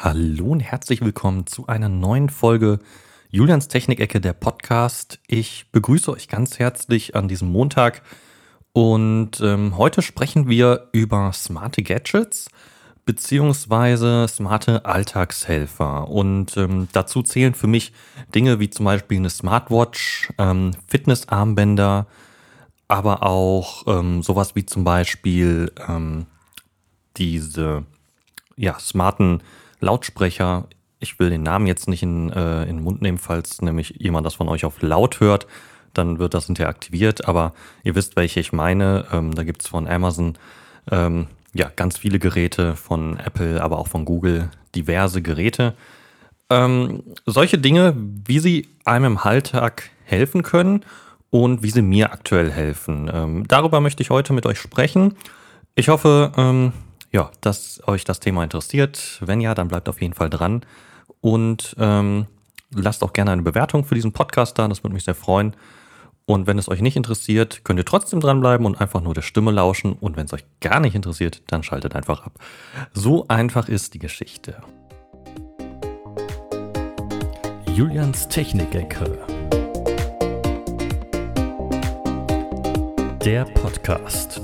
Hallo und herzlich willkommen zu einer neuen Folge Julians Technikecke, der Podcast. Ich begrüße euch ganz herzlich an diesem Montag und ähm, heute sprechen wir über smarte Gadgets beziehungsweise smarte Alltagshelfer. Und ähm, dazu zählen für mich Dinge wie zum Beispiel eine Smartwatch, ähm, Fitnessarmbänder, aber auch ähm, sowas wie zum Beispiel ähm, diese ja, smarten Lautsprecher. Ich will den Namen jetzt nicht in, äh, in den Mund nehmen, falls nämlich jemand das von euch auf laut hört, dann wird das hinterher aktiviert. Aber ihr wisst, welche ich meine. Ähm, da gibt's von Amazon ähm, ja ganz viele Geräte, von Apple, aber auch von Google diverse Geräte. Ähm, solche Dinge, wie sie einem im Alltag helfen können und wie sie mir aktuell helfen. Ähm, darüber möchte ich heute mit euch sprechen. Ich hoffe, ähm, ja, dass euch das Thema interessiert. Wenn ja, dann bleibt auf jeden Fall dran und ähm, lasst auch gerne eine Bewertung für diesen Podcast da. Das würde mich sehr freuen. Und wenn es euch nicht interessiert, könnt ihr trotzdem dranbleiben und einfach nur der Stimme lauschen. Und wenn es euch gar nicht interessiert, dann schaltet einfach ab. So einfach ist die Geschichte. Julians Technikecke. Der Podcast.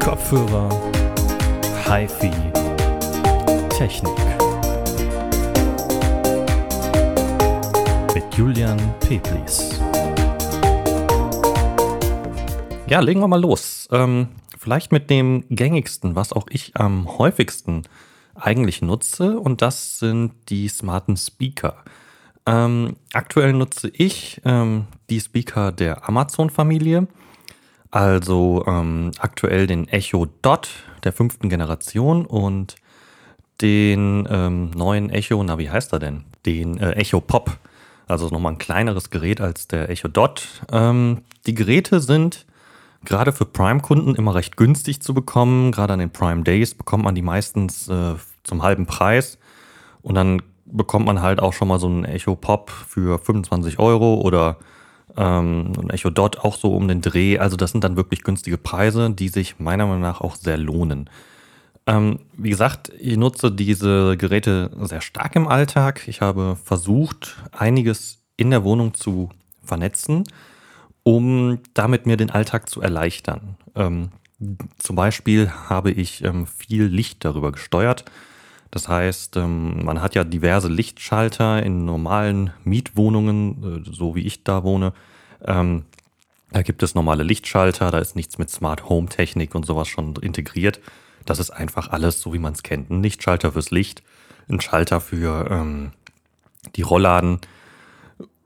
Kopfhörer, HiFi, Technik. Mit Julian Peplis. Ja, legen wir mal los. Ähm, vielleicht mit dem gängigsten, was auch ich am häufigsten eigentlich nutze, und das sind die smarten Speaker. Ähm, aktuell nutze ich ähm, die Speaker der Amazon-Familie, also ähm, aktuell den Echo Dot der fünften Generation und den ähm, neuen Echo, na wie heißt er denn? Den äh, Echo Pop, also nochmal ein kleineres Gerät als der Echo Dot. Ähm, die Geräte sind gerade für Prime-Kunden immer recht günstig zu bekommen. Gerade an den Prime Days bekommt man die meistens äh, zum halben Preis. Und dann bekommt man halt auch schon mal so ein Echo Pop für 25 Euro oder ähm, ein Echo Dot auch so um den Dreh. Also das sind dann wirklich günstige Preise, die sich meiner Meinung nach auch sehr lohnen. Ähm, wie gesagt, ich nutze diese Geräte sehr stark im Alltag. Ich habe versucht, einiges in der Wohnung zu vernetzen, um damit mir den Alltag zu erleichtern. Ähm, zum Beispiel habe ich ähm, viel Licht darüber gesteuert. Das heißt, ähm, man hat ja diverse Lichtschalter in normalen Mietwohnungen, äh, so wie ich da wohne. Ähm, da gibt es normale Lichtschalter, da ist nichts mit Smart Home Technik und sowas schon integriert. Das ist einfach alles so, wie man es kennt. Ein Lichtschalter fürs Licht, ein Schalter für ähm, die Rollladen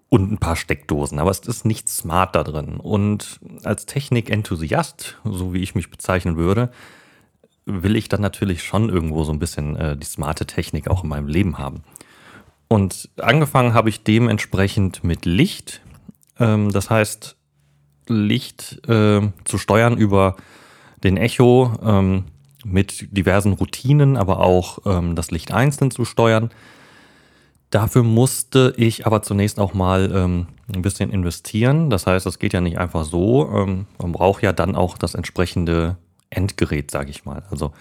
und ein paar Steckdosen. Aber es ist nicht smart da drin. Und als Technik-Enthusiast, so wie ich mich bezeichnen würde, will ich dann natürlich schon irgendwo so ein bisschen äh, die smarte Technik auch in meinem Leben haben. Und angefangen habe ich dementsprechend mit Licht. Ähm, das heißt, Licht äh, zu steuern über den Echo ähm, mit diversen Routinen, aber auch ähm, das Licht einzeln zu steuern. Dafür musste ich aber zunächst auch mal ähm, ein bisschen investieren. Das heißt, es geht ja nicht einfach so. Ähm, man braucht ja dann auch das entsprechende Endgerät, sage ich mal. Also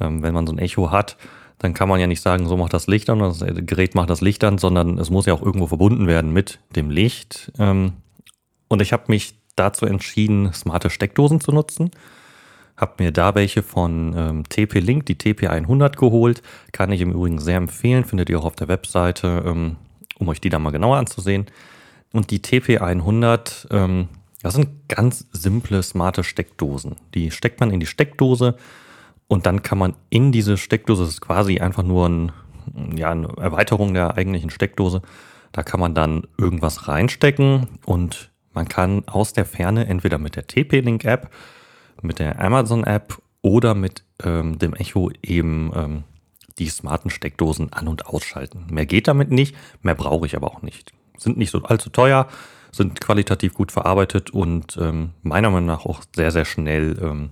ähm, wenn man so ein Echo hat, dann kann man ja nicht sagen, so macht das Licht an, das Gerät macht das Licht an, sondern es muss ja auch irgendwo verbunden werden mit dem Licht. Ähm, und ich habe mich dazu entschieden, smarte Steckdosen zu nutzen. Habe mir da welche von ähm, TP-Link, die TP100 geholt. Kann ich im Übrigen sehr empfehlen, findet ihr auch auf der Webseite, ähm, um euch die da mal genauer anzusehen. Und die TP100 ähm, das sind ganz simple, smarte Steckdosen. Die steckt man in die Steckdose und dann kann man in diese Steckdose, das ist quasi einfach nur ein, ja, eine Erweiterung der eigentlichen Steckdose, da kann man dann irgendwas reinstecken und man kann aus der Ferne entweder mit der TP-Link-App, mit der Amazon-App oder mit ähm, dem Echo eben ähm, die smarten Steckdosen an- und ausschalten. Mehr geht damit nicht, mehr brauche ich aber auch nicht. Sind nicht so allzu teuer, sind qualitativ gut verarbeitet und ähm, meiner Meinung nach auch sehr, sehr schnell ähm,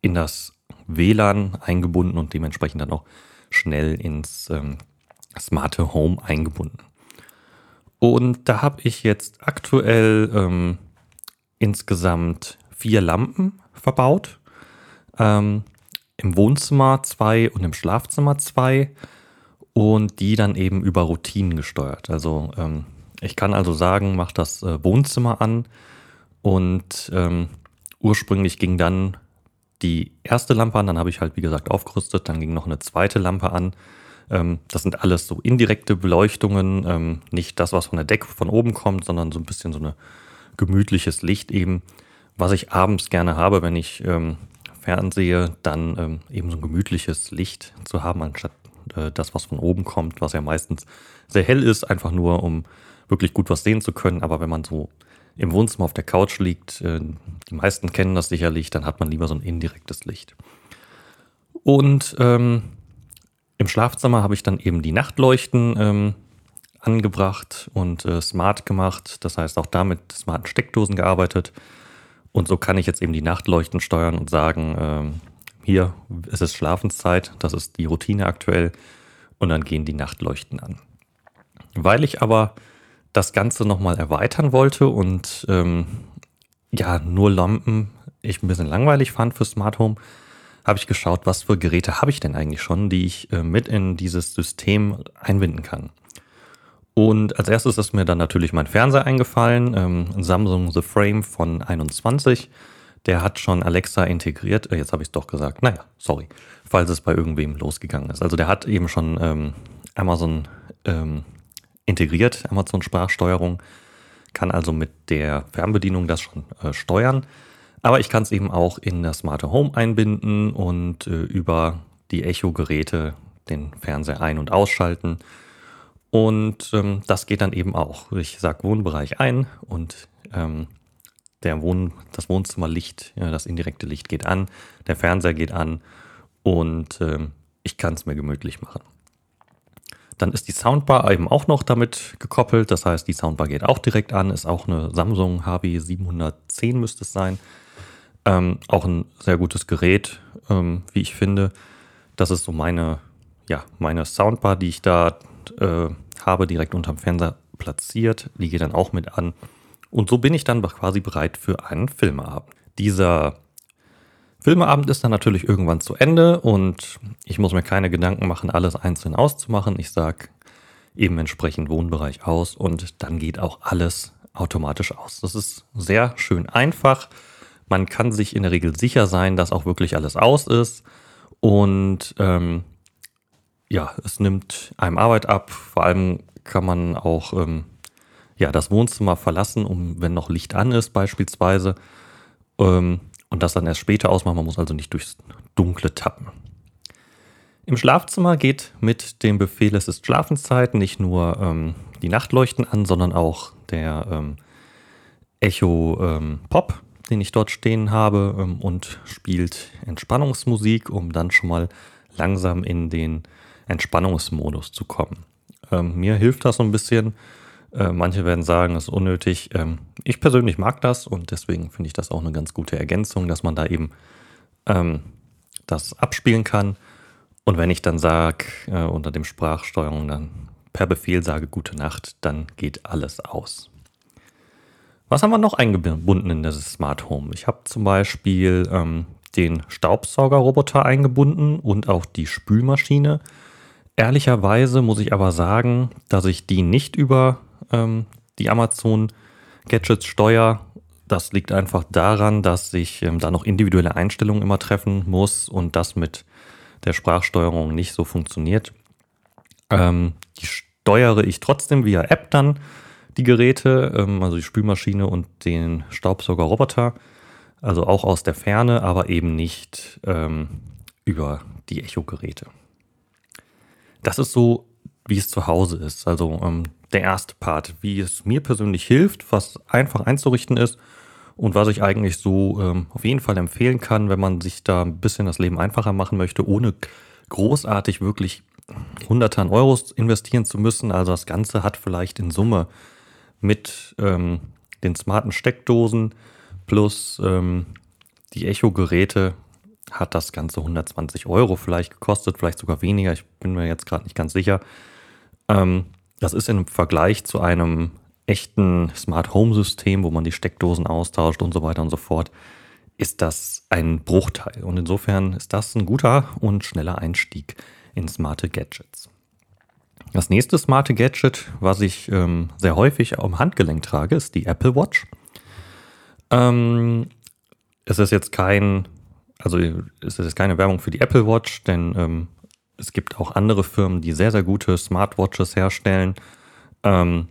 in das WLAN eingebunden und dementsprechend dann auch schnell ins ähm, smarte Home eingebunden. Und da habe ich jetzt aktuell ähm, insgesamt vier Lampen verbaut. ähm, im Wohnzimmer zwei und im Schlafzimmer zwei und die dann eben über Routinen gesteuert. Also ähm, ich kann also sagen, mach das äh, Wohnzimmer an und ähm, ursprünglich ging dann die erste Lampe an, dann habe ich halt wie gesagt aufgerüstet, dann ging noch eine zweite Lampe an. Ähm, das sind alles so indirekte Beleuchtungen, ähm, nicht das, was von der Decke von oben kommt, sondern so ein bisschen so ein gemütliches Licht eben, was ich abends gerne habe, wenn ich ähm, fernsehe, dann ähm, eben so ein gemütliches Licht zu haben, anstatt äh, das, was von oben kommt, was ja meistens sehr hell ist, einfach nur um wirklich gut was sehen zu können. Aber wenn man so im Wohnzimmer auf der Couch liegt, äh, die meisten kennen das sicherlich, dann hat man lieber so ein indirektes Licht. Und ähm, im Schlafzimmer habe ich dann eben die Nachtleuchten ähm, angebracht und äh, smart gemacht. Das heißt, auch da mit smarten Steckdosen gearbeitet. Und so kann ich jetzt eben die Nachtleuchten steuern und sagen, ähm, hier ist es Schlafenszeit, das ist die Routine aktuell. Und dann gehen die Nachtleuchten an. Weil ich aber das Ganze nochmal erweitern wollte und ähm, ja, nur Lampen ich ein bisschen langweilig fand für Smart Home, habe ich geschaut, was für Geräte habe ich denn eigentlich schon, die ich äh, mit in dieses System einbinden kann. Und als erstes ist mir dann natürlich mein Fernseher eingefallen, ähm, Samsung The Frame von 21. Der hat schon Alexa integriert. Äh, jetzt habe ich es doch gesagt. Naja, sorry, falls es bei irgendwem losgegangen ist. Also der hat eben schon ähm, Amazon ähm, integriert, Amazon Sprachsteuerung, kann also mit der Fernbedienung das schon äh, steuern. Aber ich kann es eben auch in das smarte Home einbinden und äh, über die Echo-Geräte den Fernseher ein- und ausschalten. Und ähm, das geht dann eben auch. Ich sage Wohnbereich ein und ähm, der Wohn das Wohnzimmerlicht, ja, das indirekte Licht geht an, der Fernseher geht an und ähm, ich kann es mir gemütlich machen. Dann ist die Soundbar eben auch noch damit gekoppelt. Das heißt, die Soundbar geht auch direkt an, ist auch eine Samsung HB710 müsste es sein. Ähm, auch ein sehr gutes Gerät, ähm, wie ich finde. Das ist so meine, ja, meine Soundbar, die ich da äh, habe, direkt unterm Fernseher platziert. Die geht dann auch mit an. Und so bin ich dann quasi bereit für einen Filmeabend. Dieser Filmeabend ist dann natürlich irgendwann zu Ende und ich muss mir keine Gedanken machen, alles einzeln auszumachen. Ich sage eben entsprechend Wohnbereich aus und dann geht auch alles automatisch aus. Das ist sehr schön einfach. Man kann sich in der Regel sicher sein, dass auch wirklich alles aus ist. Und ähm, ja, es nimmt einem Arbeit ab. Vor allem kann man auch ähm, ja, das Wohnzimmer verlassen, um wenn noch Licht an ist, beispielsweise. Ähm, und das dann erst später ausmachen. Man muss also nicht durchs Dunkle tappen. Im Schlafzimmer geht mit dem Befehl Es ist Schlafenszeit nicht nur ähm, die Nachtleuchten an, sondern auch der ähm, Echo ähm, Pop, den ich dort stehen habe ähm, und spielt Entspannungsmusik, um dann schon mal langsam in den Entspannungsmodus zu kommen. Ähm, mir hilft das so ein bisschen. Äh, manche werden sagen, es ist unnötig. Ähm, ich persönlich mag das und deswegen finde ich das auch eine ganz gute Ergänzung, dass man da eben ähm, das abspielen kann. Und wenn ich dann sage, äh, unter dem Sprachsteuerung dann per Befehl sage Gute Nacht, dann geht alles aus. Was haben wir noch eingebunden in das Smart Home? Ich habe zum Beispiel ähm, den Staubsaugerroboter eingebunden und auch die Spülmaschine. Ehrlicherweise muss ich aber sagen, dass ich die nicht über ähm, die Amazon Gadgets steuere. Das liegt einfach daran, dass ich ähm, da noch individuelle Einstellungen immer treffen muss und das mit der Sprachsteuerung nicht so funktioniert. Ähm, die steuere ich trotzdem via App dann die Geräte, ähm, also die Spülmaschine und den Staubsaugerroboter, also auch aus der Ferne, aber eben nicht ähm, über die Echo-Geräte. Das ist so, wie es zu Hause ist. Also ähm, der erste Part, wie es mir persönlich hilft, was einfach einzurichten ist und was ich eigentlich so ähm, auf jeden Fall empfehlen kann, wenn man sich da ein bisschen das Leben einfacher machen möchte, ohne großartig wirklich Hunderte an Euros investieren zu müssen. Also das Ganze hat vielleicht in Summe mit ähm, den smarten Steckdosen plus ähm, die Echo-Geräte hat das Ganze 120 Euro vielleicht gekostet, vielleicht sogar weniger. Ich bin mir jetzt gerade nicht ganz sicher. Ähm, das ist im Vergleich zu einem echten Smart Home System, wo man die Steckdosen austauscht und so weiter und so fort, ist das ein Bruchteil. Und insofern ist das ein guter und schneller Einstieg in smarte Gadgets. Das nächste smarte Gadget, was ich ähm, sehr häufig am Handgelenk trage, ist die Apple Watch. Ähm, es ist jetzt kein, also es ist keine Werbung für die Apple Watch, denn ähm, es gibt auch andere Firmen, die sehr, sehr gute Smartwatches herstellen. Ähm,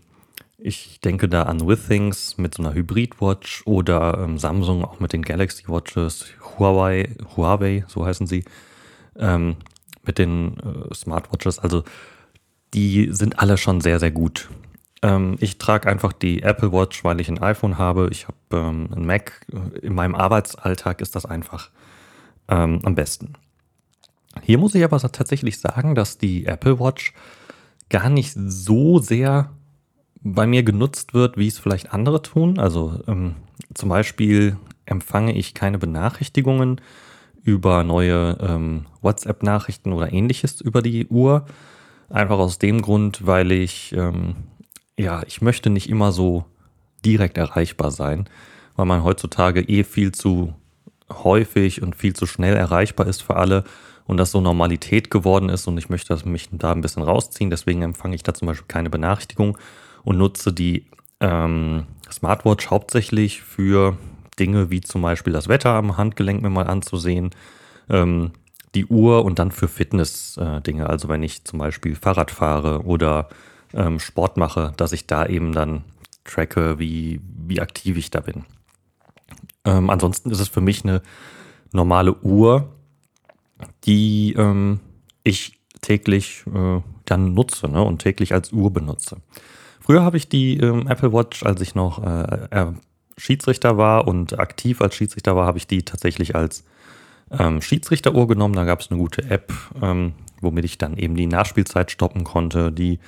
ich denke da an Withings mit so einer Hybrid-Watch oder ähm, Samsung auch mit den Galaxy Watches, Huawei, Huawei, so heißen sie, ähm, mit den äh, Smartwatches. Also die sind alle schon sehr, sehr gut. Ähm, ich trage einfach die Apple Watch, weil ich ein iPhone habe. Ich habe ähm, ein Mac. In meinem Arbeitsalltag ist das einfach ähm, am besten. Hier muss ich aber tatsächlich sagen, dass die Apple Watch gar nicht so sehr bei mir genutzt wird, wie es vielleicht andere tun. Also ähm, zum Beispiel empfange ich keine Benachrichtigungen über neue ähm, WhatsApp-Nachrichten oder ähnliches über die Uhr. Einfach aus dem Grund, weil ich, ähm, ja, ich möchte nicht immer so direkt erreichbar sein, weil man heutzutage eh viel zu häufig und viel zu schnell erreichbar ist für alle und das so Normalität geworden ist und ich möchte mich da ein bisschen rausziehen. Deswegen empfange ich da zum Beispiel keine Benachrichtigung und nutze die ähm, Smartwatch hauptsächlich für Dinge wie zum Beispiel das Wetter am Handgelenk mir mal anzusehen, ähm, die Uhr und dann für Fitness-Dinge. Äh, also wenn ich zum Beispiel Fahrrad fahre oder ähm, Sport mache, dass ich da eben dann tracke, wie, wie aktiv ich da bin. Ähm, ansonsten ist es für mich eine normale Uhr, die ähm, ich täglich äh, dann nutze ne, und täglich als Uhr benutze. Früher habe ich die ähm, Apple Watch, als ich noch äh, Schiedsrichter war und aktiv als Schiedsrichter war, habe ich die tatsächlich als ähm, Schiedsrichteruhr genommen. Da gab es eine gute App, ähm, womit ich dann eben die Nachspielzeit stoppen konnte, die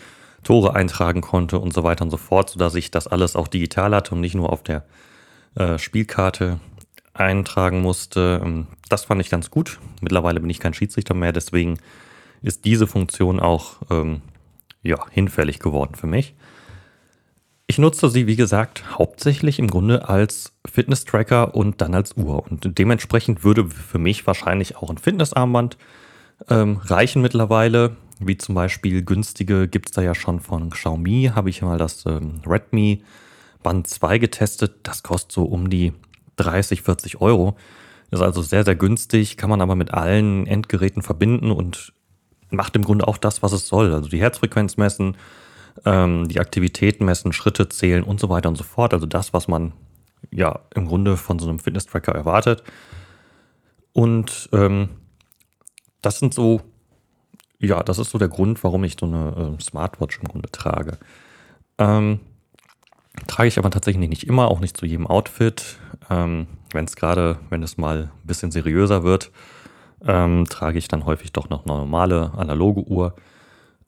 Tore eintragen konnte und so weiter und so fort, sodass ich das alles auch digital hatte und nicht nur auf der äh, Spielkarte eintragen musste. Ähm, das fand ich ganz gut. Mittlerweile bin ich kein Schiedsrichter mehr, deswegen ist diese Funktion auch ähm, ja, hinfällig geworden für mich. Ich nutze sie, wie gesagt, hauptsächlich im Grunde als Fitness-Tracker und dann als Uhr. Und dementsprechend würde für mich wahrscheinlich auch ein Fitnessarmband ähm, reichen mittlerweile. Wie zum Beispiel günstige gibt es da ja schon von Xiaomi. Habe ich mal das ähm, Redmi Band 2 getestet. Das kostet so um die 30, 40 Euro. Ist also sehr, sehr günstig, kann man aber mit allen Endgeräten verbinden und macht im Grunde auch das, was es soll. Also die Herzfrequenz messen, ähm, die Aktivitäten messen, Schritte zählen und so weiter und so fort. Also das, was man ja im Grunde von so einem Fitness-Tracker erwartet. Und ähm, das sind so, ja, das ist so der Grund, warum ich so eine äh, Smartwatch im Grunde trage. Ähm, trage ich aber tatsächlich nicht immer, auch nicht zu jedem Outfit. Ähm, wenn es gerade, wenn es mal ein bisschen seriöser wird, ähm, trage ich dann häufig doch noch eine normale analoge Uhr.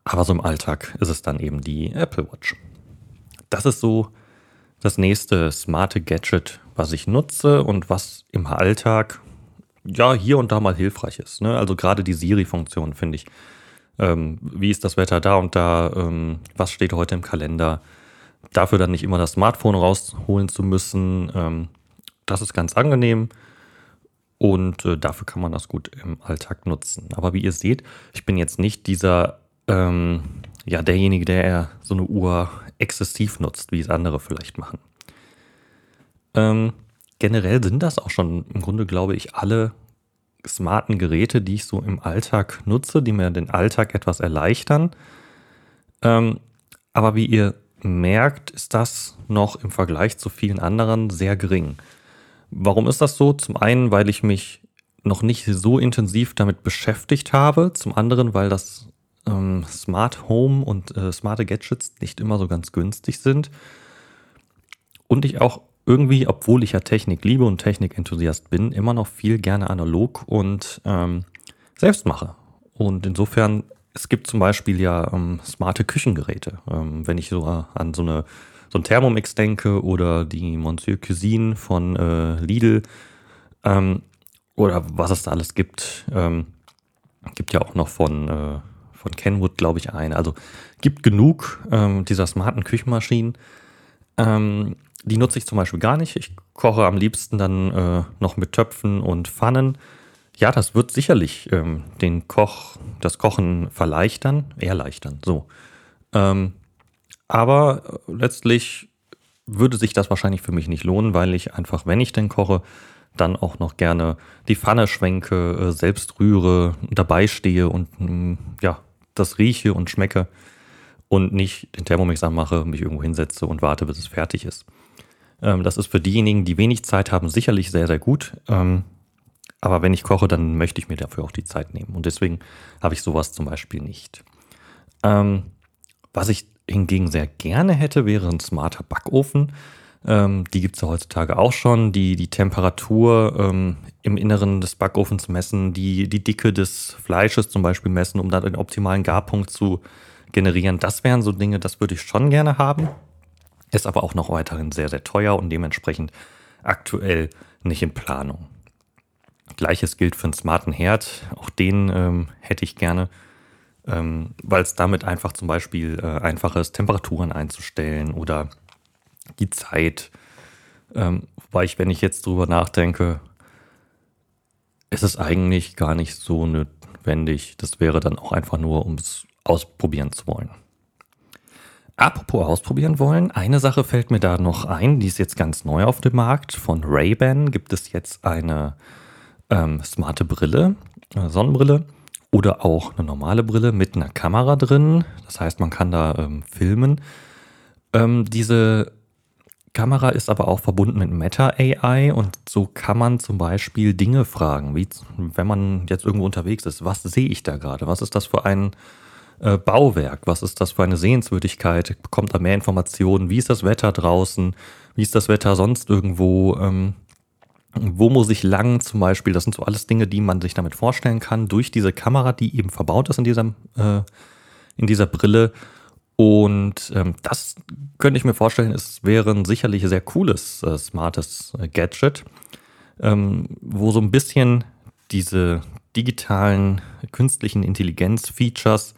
Aber so im Alltag ist es dann eben die Apple Watch. Das ist so das nächste smarte Gadget, was ich nutze und was im Alltag ja hier und da mal hilfreich ist. Ne? Also gerade die Siri-Funktion finde ich. Ähm, wie ist das Wetter da und da? Ähm, was steht heute im Kalender? Dafür dann nicht immer das Smartphone rausholen zu müssen. Ähm, das ist ganz angenehm und äh, dafür kann man das gut im Alltag nutzen. Aber wie ihr seht, ich bin jetzt nicht dieser ähm, ja, derjenige, der so eine Uhr exzessiv nutzt, wie es andere vielleicht machen. Ähm, generell sind das auch schon im Grunde, glaube ich, alle smarten Geräte, die ich so im Alltag nutze, die mir den Alltag etwas erleichtern. Ähm, aber wie ihr merkt, ist das noch im Vergleich zu vielen anderen sehr gering. Warum ist das so? Zum einen, weil ich mich noch nicht so intensiv damit beschäftigt habe. Zum anderen, weil das ähm, Smart Home und äh, smarte Gadgets nicht immer so ganz günstig sind. Und ich auch irgendwie, obwohl ich ja Technik liebe und Technikenthusiast bin, immer noch viel gerne analog und ähm, selbst mache. Und insofern, es gibt zum Beispiel ja ähm, smarte Küchengeräte. Ähm, wenn ich so an so eine so ein Thermomix denke oder die Monsieur Cuisine von äh, Lidl ähm, oder was es da alles gibt. Ähm, gibt ja auch noch von äh, von Kenwood, glaube ich, eine. Also gibt genug ähm, dieser smarten Küchenmaschinen. Ähm, die nutze ich zum Beispiel gar nicht. Ich koche am liebsten dann äh, noch mit Töpfen und Pfannen. Ja, das wird sicherlich ähm, den Koch, das Kochen verleichtern, erleichtern, so. Ähm, aber äh, letztlich würde sich das wahrscheinlich für mich nicht lohnen, weil ich einfach, wenn ich denn koche, dann auch noch gerne die Pfanne schwenke, äh, selbst rühre, dabei stehe und mm, ja, das rieche und schmecke und nicht den Thermomix anmache, mich irgendwo hinsetze und warte, bis es fertig ist. Ähm, das ist für diejenigen, die wenig Zeit haben, sicherlich sehr, sehr gut. Ähm, aber wenn ich koche, dann möchte ich mir dafür auch die Zeit nehmen. Und deswegen habe ich sowas zum Beispiel nicht. Ähm, was ich hingegen sehr gerne hätte, wäre ein smarter Backofen. die gibt es ja heutzutage auch schon, die die Temperatur im Inneren des Backofens messen, die die Dicke des Fleisches zum Beispiel messen, um dann den optimalen Garpunkt zu generieren. Das wären so Dinge, das würde ich schon gerne haben. Ist aber auch noch weiterhin sehr, sehr teuer und dementsprechend aktuell nicht in Planung. Gleiches gilt für einen smarten Herd. Auch den ähm, hätte ich gerne, ähm, weil es damit einfach zum Beispiel äh, einfach ist, Temperaturen einzustellen oder die Zeit. Ähm, wobei ich, wenn ich jetzt drüber nachdenke, ist es eigentlich gar nicht so notwendig. Das wäre dann auch einfach nur, um es ausprobieren zu wollen. Apropos ausprobieren wollen, eine Sache fällt mir da noch ein, die ist jetzt ganz neu auf dem Markt. Von Ray-Ban gibt es jetzt eine ähm, smarte Brille, eine Sonnenbrille oder auch eine normale Brille mit einer Kamera drin. Das heißt, man kann da ähm, filmen. Ähm, diese Kamera ist aber auch verbunden mit Meta AI und so kann man zum Beispiel Dinge fragen, wie wenn man jetzt irgendwo unterwegs ist, was sehe ich da gerade? Was ist das für ein äh, Bauwerk? Was ist das für eine Sehenswürdigkeit? Bekommt da mehr Informationen? Wie ist das Wetter draußen? Wie ist das Wetter sonst irgendwo? Ähm, wo muss ich lang zum Beispiel? Das sind so alles Dinge, die man sich damit vorstellen kann, durch diese Kamera, die eben verbaut ist in dieser, äh, in dieser Brille. Und ähm, das könnte ich mir vorstellen, es wäre ein sicherlich sehr cooles, äh, smartes äh, Gadget, ähm, wo so ein bisschen diese digitalen künstlichen Intelligenz-Features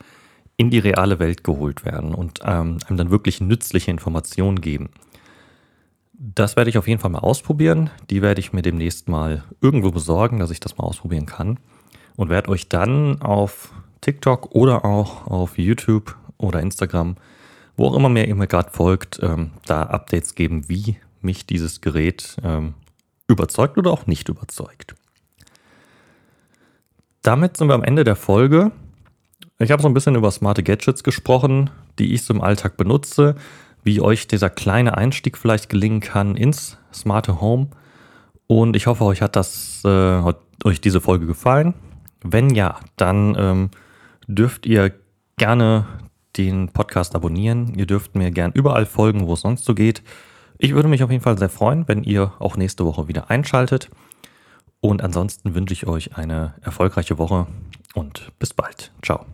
in die reale Welt geholt werden und ähm, einem dann wirklich nützliche Informationen geben. Das werde ich auf jeden Fall mal ausprobieren. Die werde ich mir demnächst mal irgendwo besorgen, dass ich das mal ausprobieren kann. Und werde euch dann auf TikTok oder auch auf YouTube oder Instagram, wo auch immer mir immer gerade folgt, ähm, da Updates geben, wie mich dieses Gerät ähm, überzeugt oder auch nicht überzeugt. Damit sind wir am Ende der Folge. Ich habe so ein bisschen über smarte Gadgets gesprochen, die ich so im Alltag benutze, wie euch dieser kleine Einstieg vielleicht gelingen kann ins smarte Home. Und ich hoffe, euch hat das, äh, hat euch diese Folge gefallen. Wenn ja, dann ähm, dürft ihr gerne den Podcast abonnieren. Ihr dürft mir gern überall folgen, wo es sonst so geht. Ich würde mich auf jeden Fall sehr freuen, wenn ihr auch nächste Woche wieder einschaltet. Und ansonsten wünsche ich euch eine erfolgreiche Woche und bis bald. Ciao.